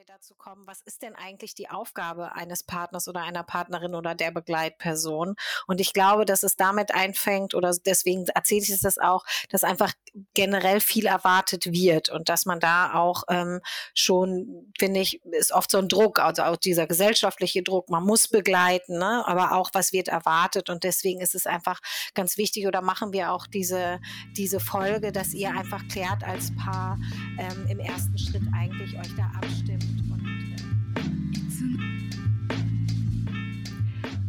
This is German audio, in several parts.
wir dazu kommen, was ist denn eigentlich die Aufgabe eines Partners oder einer Partnerin oder der Begleitperson? Und ich glaube, dass es damit einfängt oder deswegen erzähle ich es das auch, dass einfach generell viel erwartet wird und dass man da auch ähm, schon, finde ich, ist oft so ein Druck, also auch dieser gesellschaftliche Druck, man muss begleiten, ne? aber auch was wird erwartet und deswegen ist es einfach ganz wichtig oder machen wir auch diese, diese Folge, dass ihr einfach klärt als Paar ähm, im ersten Schritt eigentlich euch da abstimmt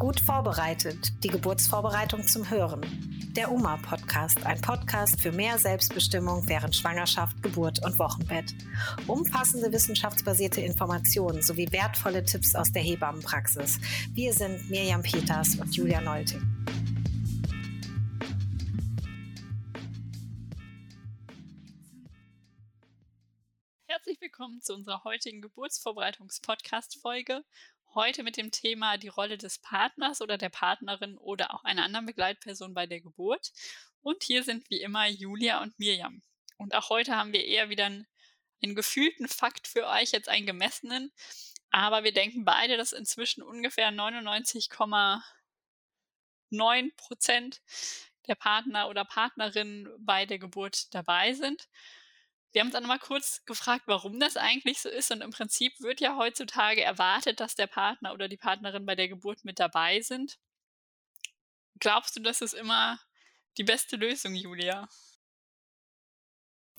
Gut vorbereitet, die Geburtsvorbereitung zum Hören. Der UMA Podcast, ein Podcast für mehr Selbstbestimmung während Schwangerschaft, Geburt und Wochenbett. Umfassende wissenschaftsbasierte Informationen sowie wertvolle Tipps aus der Hebammenpraxis. Wir sind Mirjam Peters und Julia Nolting. Herzlich willkommen zu unserer heutigen Geburtsvorbereitungs-Podcast-Folge. Heute mit dem Thema die Rolle des Partners oder der Partnerin oder auch einer anderen Begleitperson bei der Geburt. Und hier sind wie immer Julia und Mirjam. Und auch heute haben wir eher wieder einen, einen gefühlten Fakt für euch, jetzt einen gemessenen. Aber wir denken beide, dass inzwischen ungefähr 99,9 Prozent der Partner oder Partnerinnen bei der Geburt dabei sind. Wir haben dann mal kurz gefragt, warum das eigentlich so ist. Und im Prinzip wird ja heutzutage erwartet, dass der Partner oder die Partnerin bei der Geburt mit dabei sind. Glaubst du, das ist immer die beste Lösung, Julia?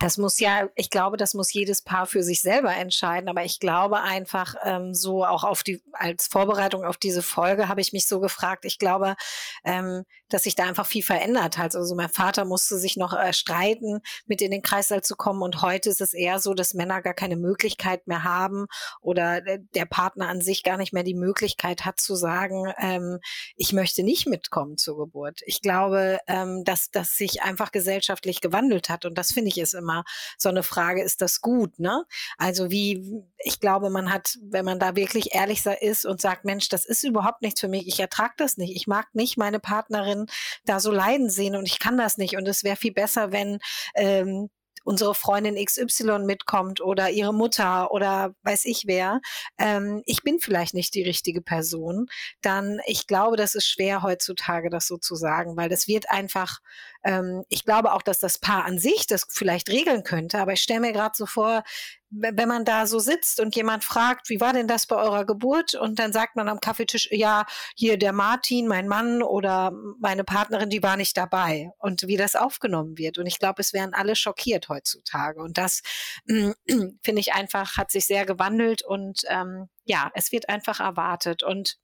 Das muss ja, ich glaube, das muss jedes Paar für sich selber entscheiden. Aber ich glaube einfach ähm, so auch auf die als Vorbereitung auf diese Folge habe ich mich so gefragt. Ich glaube, ähm, dass sich da einfach viel verändert hat. Also mein Vater musste sich noch äh, streiten, mit in den Kreißsaal zu kommen. Und heute ist es eher so, dass Männer gar keine Möglichkeit mehr haben oder der Partner an sich gar nicht mehr die Möglichkeit hat zu sagen, ähm, ich möchte nicht mitkommen zur Geburt. Ich glaube, ähm, dass das sich einfach gesellschaftlich gewandelt hat. Und das finde ich ist immer immer so eine Frage, ist das gut, ne? Also wie, ich glaube, man hat, wenn man da wirklich ehrlich ist und sagt, Mensch, das ist überhaupt nichts für mich, ich ertrage das nicht, ich mag nicht meine Partnerin da so leiden sehen und ich kann das nicht und es wäre viel besser, wenn ähm, unsere Freundin XY mitkommt oder ihre Mutter oder weiß ich wer, ähm, ich bin vielleicht nicht die richtige Person, dann ich glaube, das ist schwer heutzutage, das so zu sagen, weil das wird einfach, ähm, ich glaube auch, dass das Paar an sich das vielleicht regeln könnte, aber ich stelle mir gerade so vor, wenn man da so sitzt und jemand fragt, wie war denn das bei eurer Geburt? Und dann sagt man am Kaffeetisch, ja, hier der Martin, mein Mann oder meine Partnerin, die war nicht dabei. Und wie das aufgenommen wird. Und ich glaube, es wären alle schockiert heutzutage. Und das äh, finde ich einfach, hat sich sehr gewandelt und ähm, ja, es wird einfach erwartet. Und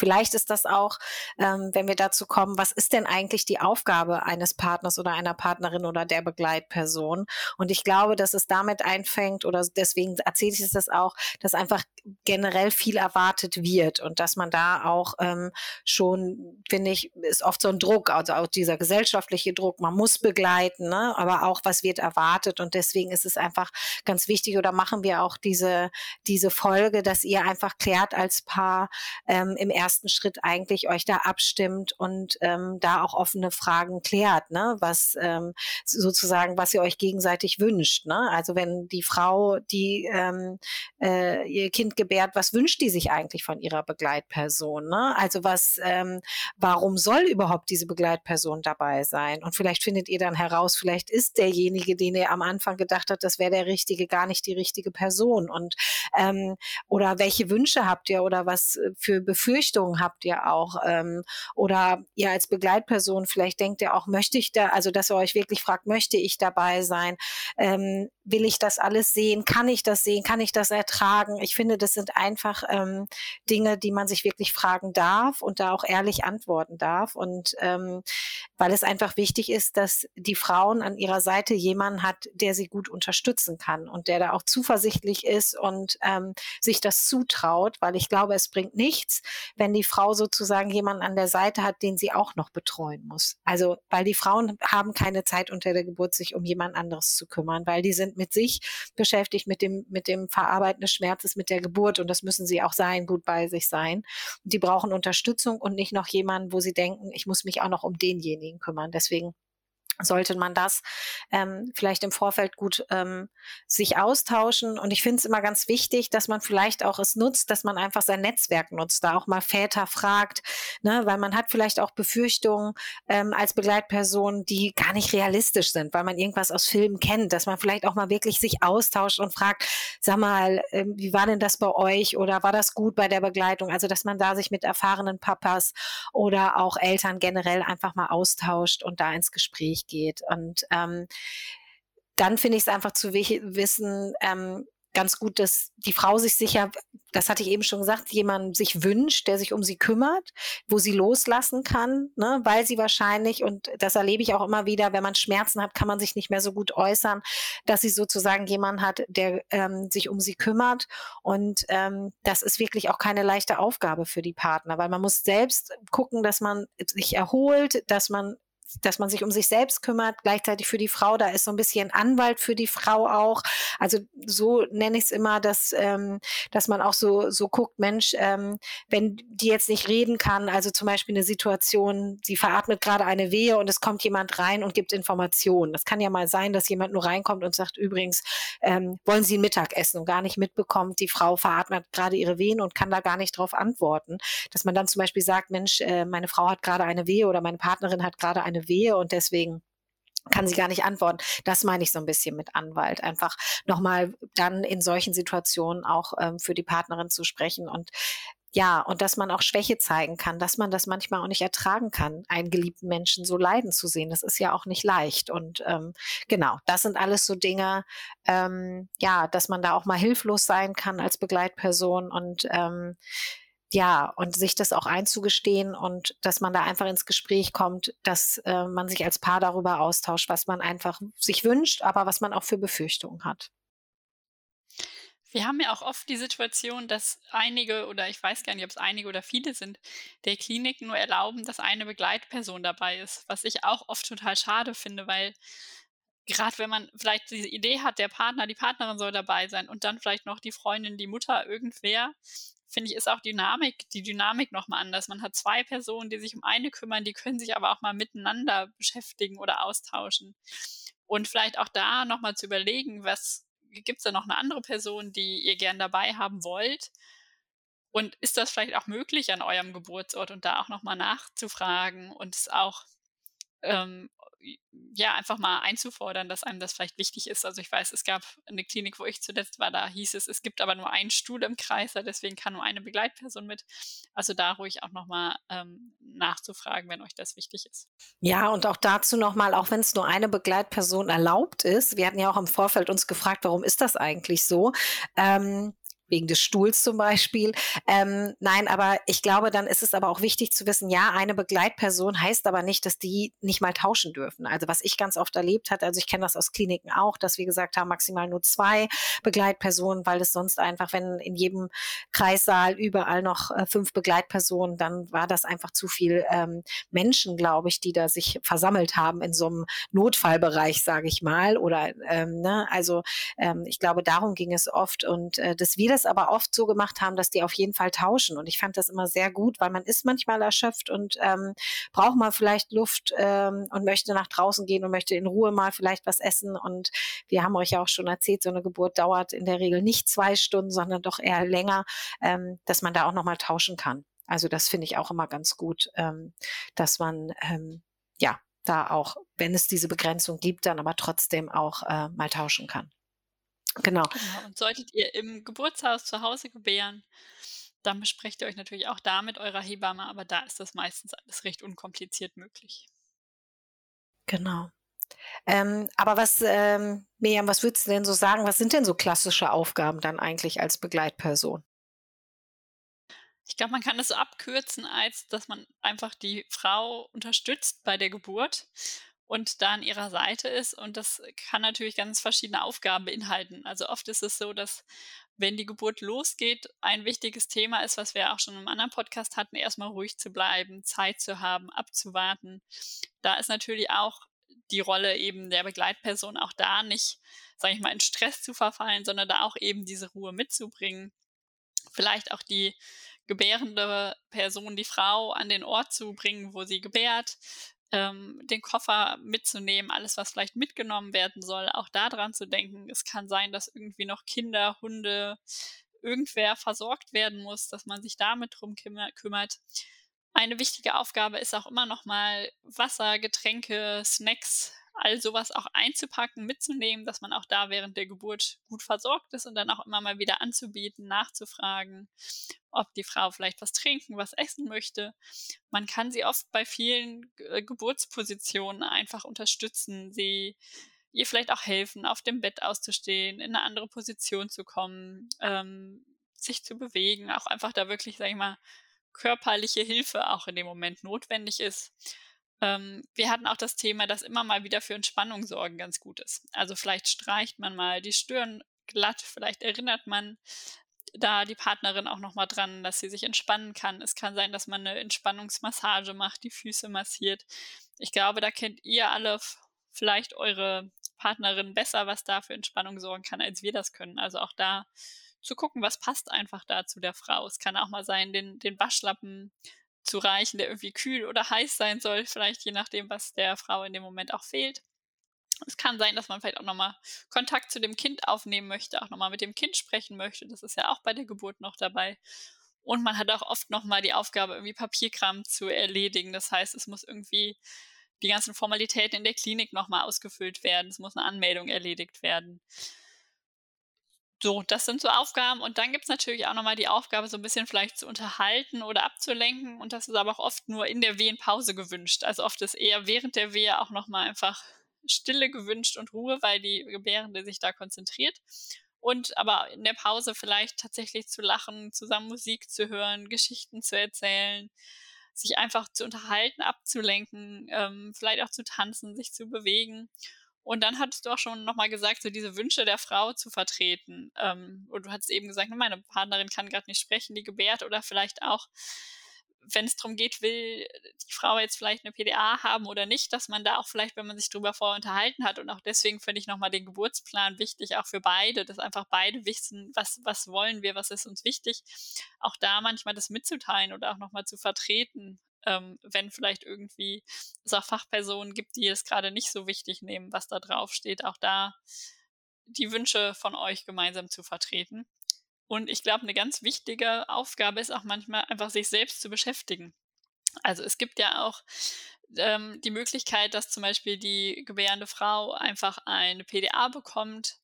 Vielleicht ist das auch, ähm, wenn wir dazu kommen, was ist denn eigentlich die Aufgabe eines Partners oder einer Partnerin oder der Begleitperson? Und ich glaube, dass es damit einfängt oder deswegen erzähle ich es das auch, dass einfach generell viel erwartet wird und dass man da auch ähm, schon, finde ich, ist oft so ein Druck, also auch dieser gesellschaftliche Druck, man muss begleiten, ne? aber auch was wird erwartet und deswegen ist es einfach ganz wichtig oder machen wir auch diese, diese Folge, dass ihr einfach klärt als Paar ähm, im ersten ersten Schritt eigentlich euch da abstimmt und ähm, da auch offene Fragen klärt, ne? was ähm, sozusagen, was ihr euch gegenseitig wünscht. Ne? Also wenn die Frau, die ähm, äh, ihr Kind gebärt, was wünscht die sich eigentlich von ihrer Begleitperson? Ne? Also was, ähm, warum soll überhaupt diese Begleitperson dabei sein? Und vielleicht findet ihr dann heraus, vielleicht ist derjenige, den ihr am Anfang gedacht habt, das wäre der richtige, gar nicht die richtige Person. Und ähm, oder welche Wünsche habt ihr oder was für Befürchtungen Richtungen habt ihr auch? Ähm, oder ihr als Begleitperson, vielleicht denkt ihr auch, möchte ich da, also dass ihr euch wirklich fragt, möchte ich dabei sein? Ähm, will ich das alles sehen? Kann ich das sehen? Kann ich das ertragen? Ich finde, das sind einfach ähm, Dinge, die man sich wirklich fragen darf und da auch ehrlich antworten darf. Und ähm, weil es einfach wichtig ist, dass die Frauen an ihrer Seite jemanden hat, der sie gut unterstützen kann und der da auch zuversichtlich ist und ähm, sich das zutraut, weil ich glaube, es bringt nichts, wenn die Frau sozusagen jemanden an der Seite hat, den sie auch noch betreuen muss. Also, weil die Frauen haben keine Zeit unter der Geburt, sich um jemand anderes zu kümmern, weil die sind mit sich beschäftigt, mit dem, mit dem Verarbeiten des Schmerzes, mit der Geburt und das müssen sie auch sein, gut bei sich sein. Und die brauchen Unterstützung und nicht noch jemanden, wo sie denken, ich muss mich auch noch um denjenigen kümmern. Deswegen sollte man das ähm, vielleicht im Vorfeld gut ähm, sich austauschen. Und ich finde es immer ganz wichtig, dass man vielleicht auch es nutzt, dass man einfach sein Netzwerk nutzt, da auch mal Väter fragt, ne, weil man hat vielleicht auch Befürchtungen ähm, als Begleitperson, die gar nicht realistisch sind, weil man irgendwas aus Filmen kennt, dass man vielleicht auch mal wirklich sich austauscht und fragt, sag mal, äh, wie war denn das bei euch oder war das gut bei der Begleitung? Also, dass man da sich mit erfahrenen Papas oder auch Eltern generell einfach mal austauscht und da ins Gespräch geht. Und ähm, dann finde ich es einfach zu wissen, ähm, ganz gut, dass die Frau sich sicher, das hatte ich eben schon gesagt, jemand sich wünscht, der sich um sie kümmert, wo sie loslassen kann, ne, weil sie wahrscheinlich, und das erlebe ich auch immer wieder, wenn man Schmerzen hat, kann man sich nicht mehr so gut äußern, dass sie sozusagen jemanden hat, der ähm, sich um sie kümmert. Und ähm, das ist wirklich auch keine leichte Aufgabe für die Partner, weil man muss selbst gucken, dass man sich erholt, dass man dass man sich um sich selbst kümmert, gleichzeitig für die Frau, da ist so ein bisschen Anwalt für die Frau auch. Also so nenne ich es immer, dass, ähm, dass man auch so, so guckt, Mensch, ähm, wenn die jetzt nicht reden kann, also zum Beispiel eine Situation, sie veratmet gerade eine Wehe und es kommt jemand rein und gibt Informationen. Das kann ja mal sein, dass jemand nur reinkommt und sagt, übrigens, ähm, wollen Sie ein Mittagessen und gar nicht mitbekommt, die Frau veratmet gerade ihre Wehen und kann da gar nicht drauf antworten. Dass man dann zum Beispiel sagt, Mensch, äh, meine Frau hat gerade eine Wehe oder meine Partnerin hat gerade eine Wehe und deswegen kann sie gar nicht antworten. Das meine ich so ein bisschen mit Anwalt. Einfach nochmal dann in solchen Situationen auch ähm, für die Partnerin zu sprechen und ja, und dass man auch Schwäche zeigen kann, dass man das manchmal auch nicht ertragen kann, einen geliebten Menschen so leiden zu sehen. Das ist ja auch nicht leicht. Und ähm, genau, das sind alles so Dinge, ähm, ja, dass man da auch mal hilflos sein kann als Begleitperson und ähm, ja, und sich das auch einzugestehen und dass man da einfach ins Gespräch kommt, dass äh, man sich als Paar darüber austauscht, was man einfach sich wünscht, aber was man auch für Befürchtungen hat. Wir haben ja auch oft die Situation, dass einige oder ich weiß gar nicht, ob es einige oder viele sind, der Kliniken nur erlauben, dass eine Begleitperson dabei ist, was ich auch oft total schade finde, weil gerade wenn man vielleicht diese Idee hat, der Partner, die Partnerin soll dabei sein und dann vielleicht noch die Freundin, die Mutter, irgendwer, finde ich, ist auch Dynamik, die Dynamik nochmal anders. Man hat zwei Personen, die sich um eine kümmern, die können sich aber auch mal miteinander beschäftigen oder austauschen. Und vielleicht auch da nochmal zu überlegen, was gibt es da noch eine andere Person, die ihr gern dabei haben wollt? Und ist das vielleicht auch möglich an eurem Geburtsort und da auch nochmal nachzufragen und es auch ähm, ja, einfach mal einzufordern, dass einem das vielleicht wichtig ist. Also ich weiß, es gab eine Klinik, wo ich zuletzt war, da hieß es, es gibt aber nur einen Stuhl im Kreis, deswegen kann nur eine Begleitperson mit. Also da ruhig auch nochmal ähm, nachzufragen, wenn euch das wichtig ist. Ja, und auch dazu nochmal, auch wenn es nur eine Begleitperson erlaubt ist, wir hatten ja auch im Vorfeld uns gefragt, warum ist das eigentlich so? Ähm, wegen des Stuhls zum Beispiel. Ähm, nein, aber ich glaube, dann ist es aber auch wichtig zu wissen, ja, eine Begleitperson heißt aber nicht, dass die nicht mal tauschen dürfen. Also was ich ganz oft erlebt hatte, also ich kenne das aus Kliniken auch, dass wir gesagt haben, maximal nur zwei Begleitpersonen, weil es sonst einfach, wenn in jedem Kreissaal überall noch äh, fünf Begleitpersonen, dann war das einfach zu viel ähm, Menschen, glaube ich, die da sich versammelt haben in so einem Notfallbereich, sage ich mal. Oder ähm, ne, also ähm, ich glaube, darum ging es oft und äh, dass wir das es aber oft so gemacht haben, dass die auf jeden Fall tauschen. Und ich fand das immer sehr gut, weil man ist manchmal erschöpft und ähm, braucht mal vielleicht Luft ähm, und möchte nach draußen gehen und möchte in Ruhe mal vielleicht was essen. Und wir haben euch ja auch schon erzählt, so eine Geburt dauert in der Regel nicht zwei Stunden, sondern doch eher länger, ähm, dass man da auch nochmal tauschen kann. Also das finde ich auch immer ganz gut, ähm, dass man ähm, ja da auch, wenn es diese Begrenzung gibt, dann aber trotzdem auch äh, mal tauschen kann. Genau. genau. Und solltet ihr im Geburtshaus zu Hause gebären, dann besprecht ihr euch natürlich auch da mit eurer Hebamme, aber da ist das meistens alles recht unkompliziert möglich. Genau. Ähm, aber was, ähm, Miriam, was würdest du denn so sagen? Was sind denn so klassische Aufgaben dann eigentlich als Begleitperson? Ich glaube, man kann das so abkürzen, als dass man einfach die Frau unterstützt bei der Geburt und da an ihrer Seite ist. Und das kann natürlich ganz verschiedene Aufgaben beinhalten. Also oft ist es so, dass wenn die Geburt losgeht, ein wichtiges Thema ist, was wir auch schon im anderen Podcast hatten, erstmal ruhig zu bleiben, Zeit zu haben, abzuwarten. Da ist natürlich auch die Rolle eben der Begleitperson auch da nicht, sage ich mal, in Stress zu verfallen, sondern da auch eben diese Ruhe mitzubringen. Vielleicht auch die gebärende Person, die Frau, an den Ort zu bringen, wo sie gebärt, ähm, den Koffer mitzunehmen, alles, was vielleicht mitgenommen werden soll, auch daran zu denken. Es kann sein, dass irgendwie noch Kinder, Hunde, irgendwer versorgt werden muss, dass man sich damit drum kümmert. Eine wichtige Aufgabe ist auch immer noch mal Wasser, Getränke, Snacks, all sowas auch einzupacken, mitzunehmen, dass man auch da während der Geburt gut versorgt ist und dann auch immer mal wieder anzubieten, nachzufragen, ob die Frau vielleicht was trinken, was essen möchte. Man kann sie oft bei vielen äh, Geburtspositionen einfach unterstützen, sie ihr vielleicht auch helfen, auf dem Bett auszustehen, in eine andere Position zu kommen, ähm, sich zu bewegen, auch einfach da wirklich, sag ich mal, körperliche Hilfe auch in dem Moment notwendig ist. Ähm, wir hatten auch das Thema, dass immer mal wieder für Entspannung sorgen ganz gut ist. Also vielleicht streicht man mal die Stirn glatt, vielleicht erinnert man da die Partnerin auch nochmal dran, dass sie sich entspannen kann. Es kann sein, dass man eine Entspannungsmassage macht, die Füße massiert. Ich glaube, da kennt ihr alle vielleicht eure Partnerin besser, was da für Entspannung sorgen kann, als wir das können. Also auch da zu gucken, was passt einfach da zu der Frau. Es kann auch mal sein, den, den Waschlappen zu reichen, der irgendwie kühl oder heiß sein soll, vielleicht je nachdem, was der Frau in dem Moment auch fehlt. Es kann sein, dass man vielleicht auch nochmal Kontakt zu dem Kind aufnehmen möchte, auch nochmal mit dem Kind sprechen möchte. Das ist ja auch bei der Geburt noch dabei. Und man hat auch oft nochmal die Aufgabe, irgendwie Papierkram zu erledigen. Das heißt, es muss irgendwie die ganzen Formalitäten in der Klinik nochmal ausgefüllt werden. Es muss eine Anmeldung erledigt werden. So, das sind so Aufgaben. Und dann gibt es natürlich auch nochmal die Aufgabe, so ein bisschen vielleicht zu unterhalten oder abzulenken. Und das ist aber auch oft nur in der Wehenpause gewünscht. Also oft ist eher während der Wehe auch nochmal einfach Stille gewünscht und Ruhe, weil die Gebärende sich da konzentriert. Und aber in der Pause vielleicht tatsächlich zu lachen, zusammen Musik zu hören, Geschichten zu erzählen, sich einfach zu unterhalten, abzulenken, ähm, vielleicht auch zu tanzen, sich zu bewegen. Und dann hattest du auch schon nochmal gesagt, so diese Wünsche der Frau zu vertreten. Ähm, und du hattest eben gesagt, meine Partnerin kann gerade nicht sprechen, die gebärt oder vielleicht auch, wenn es darum geht, will die Frau jetzt vielleicht eine PDA haben oder nicht, dass man da auch vielleicht, wenn man sich darüber vorher unterhalten hat und auch deswegen finde ich nochmal den Geburtsplan wichtig, auch für beide, dass einfach beide wissen, was, was wollen wir, was ist uns wichtig, auch da manchmal das mitzuteilen oder auch nochmal zu vertreten, ähm, wenn vielleicht irgendwie es auch Fachpersonen gibt, die es gerade nicht so wichtig nehmen, was da drauf steht, auch da die Wünsche von euch gemeinsam zu vertreten. Und ich glaube, eine ganz wichtige Aufgabe ist auch manchmal einfach sich selbst zu beschäftigen. Also es gibt ja auch ähm, die Möglichkeit, dass zum Beispiel die gebärende Frau einfach eine PDA bekommt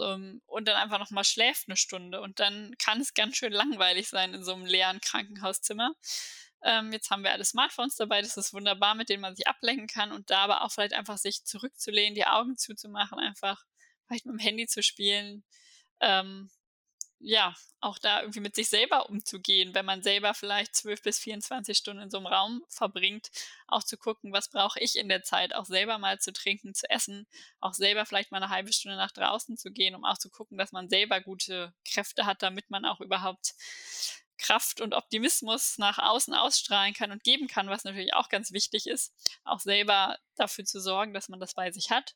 ähm, und dann einfach nochmal schläft eine Stunde. Und dann kann es ganz schön langweilig sein in so einem leeren Krankenhauszimmer. Ähm, jetzt haben wir alle Smartphones dabei, das ist wunderbar, mit denen man sich ablenken kann und da aber auch vielleicht einfach sich zurückzulehnen, die Augen zuzumachen, einfach vielleicht mit dem Handy zu spielen. Ähm, ja, auch da irgendwie mit sich selber umzugehen, wenn man selber vielleicht 12 bis 24 Stunden in so einem Raum verbringt, auch zu gucken, was brauche ich in der Zeit, auch selber mal zu trinken, zu essen, auch selber vielleicht mal eine halbe Stunde nach draußen zu gehen, um auch zu gucken, dass man selber gute Kräfte hat, damit man auch überhaupt Kraft und Optimismus nach außen ausstrahlen kann und geben kann, was natürlich auch ganz wichtig ist, auch selber dafür zu sorgen, dass man das bei sich hat.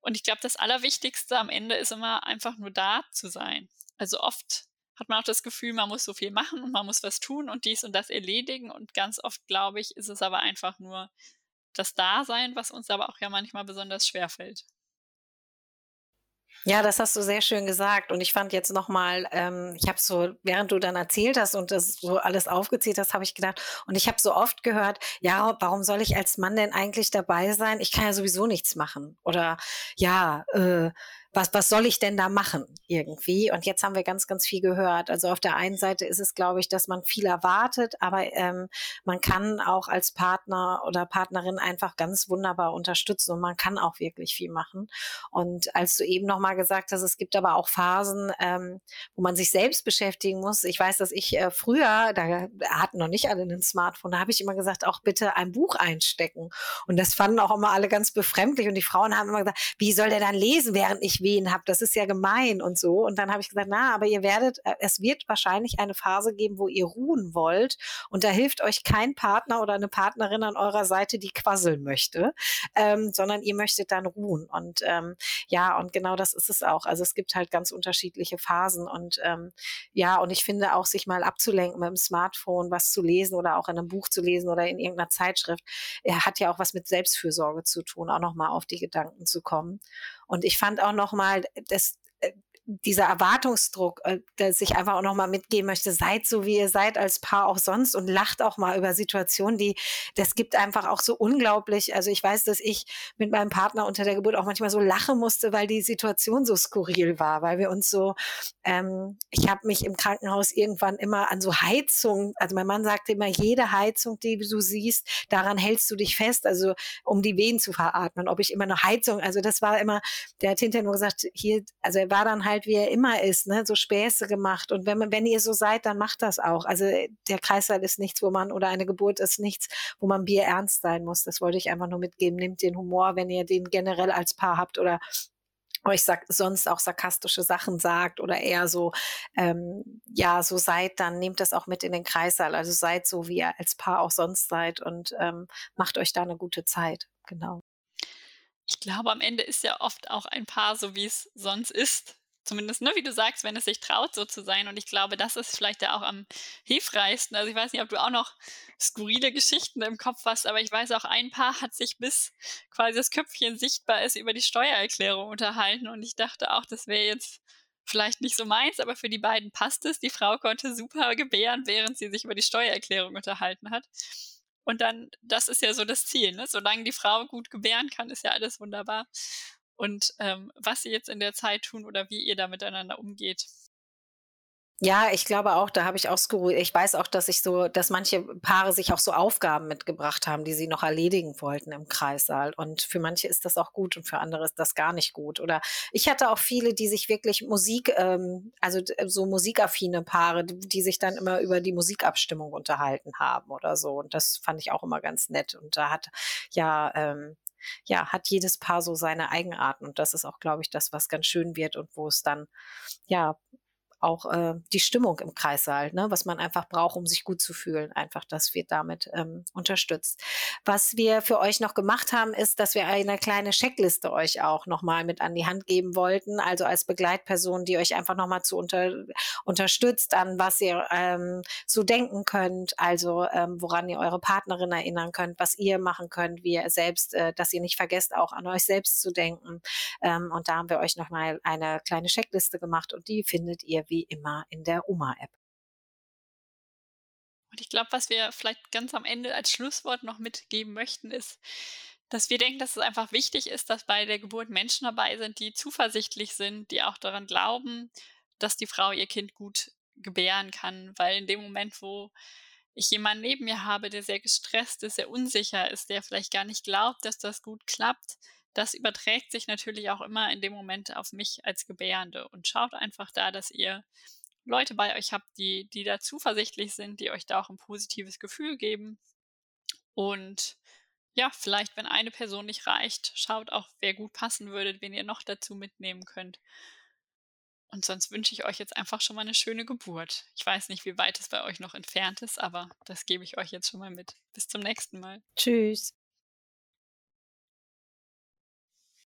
Und ich glaube, das Allerwichtigste am Ende ist immer einfach nur da zu sein. Also oft hat man auch das Gefühl, man muss so viel machen und man muss was tun und dies und das erledigen. Und ganz oft, glaube ich, ist es aber einfach nur das Dasein, was uns aber auch ja manchmal besonders schwer fällt. Ja, das hast du sehr schön gesagt. Und ich fand jetzt nochmal, ähm, ich habe so, während du dann erzählt hast und das so alles aufgezählt hast, habe ich gedacht, und ich habe so oft gehört, ja, warum soll ich als Mann denn eigentlich dabei sein? Ich kann ja sowieso nichts machen. Oder ja, äh, was, was soll ich denn da machen irgendwie? Und jetzt haben wir ganz, ganz viel gehört. Also auf der einen Seite ist es, glaube ich, dass man viel erwartet, aber ähm, man kann auch als Partner oder Partnerin einfach ganz wunderbar unterstützen und man kann auch wirklich viel machen. Und als du eben nochmal gesagt hast, es gibt aber auch Phasen, ähm, wo man sich selbst beschäftigen muss. Ich weiß, dass ich äh, früher, da hatten noch nicht alle ein Smartphone, da habe ich immer gesagt, auch bitte ein Buch einstecken. Und das fanden auch immer alle ganz befremdlich. Und die Frauen haben immer gesagt, wie soll der dann lesen, während ich ich habe, das ist ja gemein und so. Und dann habe ich gesagt, na, aber ihr werdet, äh, es wird wahrscheinlich eine Phase geben, wo ihr ruhen wollt und da hilft euch kein Partner oder eine Partnerin an eurer Seite, die quasseln möchte, ähm, sondern ihr möchtet dann ruhen. Und ähm, ja, und genau das ist es auch. Also es gibt halt ganz unterschiedliche Phasen und ähm, ja, und ich finde auch, sich mal abzulenken mit dem Smartphone, was zu lesen oder auch in einem Buch zu lesen oder in irgendeiner Zeitschrift, er hat ja auch was mit Selbstfürsorge zu tun, auch nochmal auf die Gedanken zu kommen. Und ich fand auch nochmal, das, dieser Erwartungsdruck, äh, dass ich einfach auch nochmal mitgeben möchte, seid so, wie ihr seid als Paar auch sonst und lacht auch mal über Situationen, die, das gibt einfach auch so unglaublich. Also ich weiß, dass ich mit meinem Partner unter der Geburt auch manchmal so lachen musste, weil die Situation so skurril war, weil wir uns so, ähm, ich habe mich im Krankenhaus irgendwann immer an so Heizung, also mein Mann sagte immer, jede Heizung, die du siehst, daran hältst du dich fest, also um die Wehen zu veratmen, ob ich immer eine Heizung, also das war immer, der hat hinterher nur gesagt, hier, also er war dann halt halt, wie er immer ist, ne, so Späße gemacht. Und wenn wenn ihr so seid, dann macht das auch. Also äh, der Kreislauf ist nichts, wo man, oder eine Geburt ist nichts, wo man Bier ernst sein muss. Das wollte ich einfach nur mitgeben. Nehmt den Humor, wenn ihr den generell als Paar habt oder euch sag, sonst auch sarkastische Sachen sagt oder eher so, ähm, ja, so seid, dann nehmt das auch mit in den Kreissaal. Also seid so, wie ihr als Paar auch sonst seid und ähm, macht euch da eine gute Zeit. Genau. Ich glaube, am Ende ist ja oft auch ein Paar so, wie es sonst ist. Zumindest, ne, wie du sagst, wenn es sich traut, so zu sein. Und ich glaube, das ist vielleicht ja auch am hilfreichsten. Also ich weiß nicht, ob du auch noch skurrile Geschichten im Kopf hast, aber ich weiß auch, ein Paar hat sich bis quasi das Köpfchen sichtbar ist über die Steuererklärung unterhalten. Und ich dachte auch, das wäre jetzt vielleicht nicht so meins, aber für die beiden passt es. Die Frau konnte super gebären, während sie sich über die Steuererklärung unterhalten hat. Und dann, das ist ja so das Ziel, ne? Solange die Frau gut gebären kann, ist ja alles wunderbar und ähm, was sie jetzt in der Zeit tun oder wie ihr da miteinander umgeht. Ja, ich glaube auch, da habe ich auch skurril. Ich weiß auch, dass ich so, dass manche Paare sich auch so Aufgaben mitgebracht haben, die sie noch erledigen wollten im Kreissaal. Und für manche ist das auch gut und für andere ist das gar nicht gut. Oder ich hatte auch viele, die sich wirklich Musik, ähm, also so musikaffine Paare, die, sich dann immer über die Musikabstimmung unterhalten haben oder so. Und das fand ich auch immer ganz nett. Und da hat ja ähm, ja, hat jedes Paar so seine Eigenarten. Und das ist auch, glaube ich, das, was ganz schön wird und wo es dann, ja, auch äh, die Stimmung im Kreissaal, ne, was man einfach braucht, um sich gut zu fühlen. Einfach, das wird damit ähm, unterstützt. Was wir für euch noch gemacht haben, ist, dass wir eine kleine Checkliste euch auch nochmal mit an die Hand geben wollten. Also als Begleitperson, die euch einfach nochmal zu unter, unterstützt, an was ihr ähm, so denken könnt, also ähm, woran ihr eure Partnerin erinnern könnt, was ihr machen könnt, wie ihr selbst, äh, dass ihr nicht vergesst, auch an euch selbst zu denken. Ähm, und da haben wir euch nochmal eine kleine Checkliste gemacht und die findet ihr wie immer in der Oma-App. Und ich glaube, was wir vielleicht ganz am Ende als Schlusswort noch mitgeben möchten, ist, dass wir denken, dass es einfach wichtig ist, dass bei der Geburt Menschen dabei sind, die zuversichtlich sind, die auch daran glauben, dass die Frau ihr Kind gut gebären kann. Weil in dem Moment, wo ich jemanden neben mir habe, der sehr gestresst ist, sehr unsicher ist, der vielleicht gar nicht glaubt, dass das gut klappt, das überträgt sich natürlich auch immer in dem Moment auf mich als Gebärende und schaut einfach da, dass ihr Leute bei euch habt, die, die da zuversichtlich sind, die euch da auch ein positives Gefühl geben. Und ja, vielleicht, wenn eine Person nicht reicht, schaut auch, wer gut passen würde, wen ihr noch dazu mitnehmen könnt. Und sonst wünsche ich euch jetzt einfach schon mal eine schöne Geburt. Ich weiß nicht, wie weit es bei euch noch entfernt ist, aber das gebe ich euch jetzt schon mal mit. Bis zum nächsten Mal. Tschüss.